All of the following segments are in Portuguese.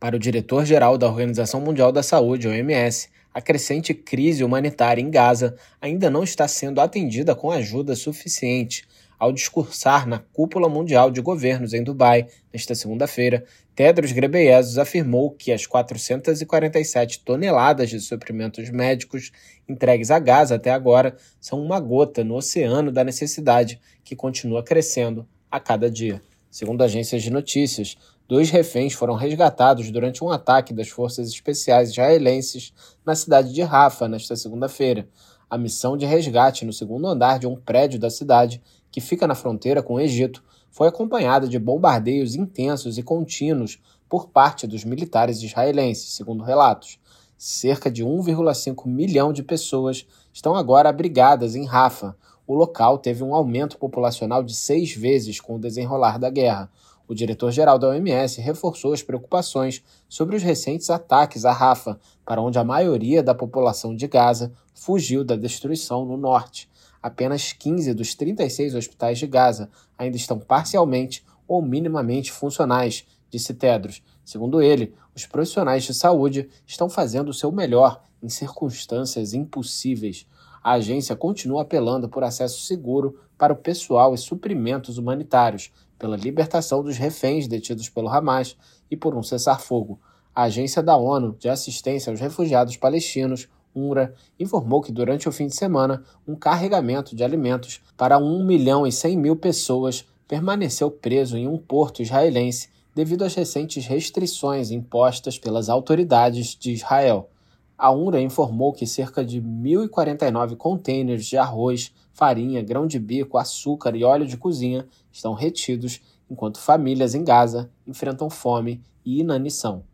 Para o diretor-geral da Organização Mundial da Saúde, OMS, a crescente crise humanitária em Gaza ainda não está sendo atendida com ajuda suficiente. Ao discursar na Cúpula Mundial de Governos em Dubai, nesta segunda-feira, Tedros Ghebreyesus afirmou que as 447 toneladas de suprimentos médicos entregues a Gaza até agora são uma gota no oceano da necessidade que continua crescendo a cada dia. Segundo agências de notícias, dois reféns foram resgatados durante um ataque das forças especiais israelenses na cidade de Rafa nesta segunda-feira. A missão de resgate no segundo andar de um prédio da cidade, que fica na fronteira com o Egito, foi acompanhada de bombardeios intensos e contínuos por parte dos militares israelenses, segundo relatos. Cerca de 1,5 milhão de pessoas estão agora abrigadas em Rafa, o local teve um aumento populacional de seis vezes com o desenrolar da guerra. O diretor-geral da OMS reforçou as preocupações sobre os recentes ataques a Rafa, para onde a maioria da população de Gaza fugiu da destruição no norte. Apenas 15 dos 36 hospitais de Gaza ainda estão parcialmente ou minimamente funcionais, disse Tedros. Segundo ele, os profissionais de saúde estão fazendo o seu melhor em circunstâncias impossíveis a agência continua apelando por acesso seguro para o pessoal e suprimentos humanitários, pela libertação dos reféns detidos pelo Hamas e por um cessar-fogo. A Agência da ONU de Assistência aos Refugiados Palestinos, UNRWA, informou que durante o fim de semana, um carregamento de alimentos para 1 milhão e 100 mil pessoas permaneceu preso em um porto israelense devido às recentes restrições impostas pelas autoridades de Israel. A UNRWA informou que cerca de 1.049 contêineres de arroz, farinha, grão de bico, açúcar e óleo de cozinha estão retidos, enquanto famílias em Gaza enfrentam fome e inanição.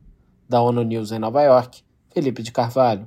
Da ONU News em Nova York, Felipe de Carvalho.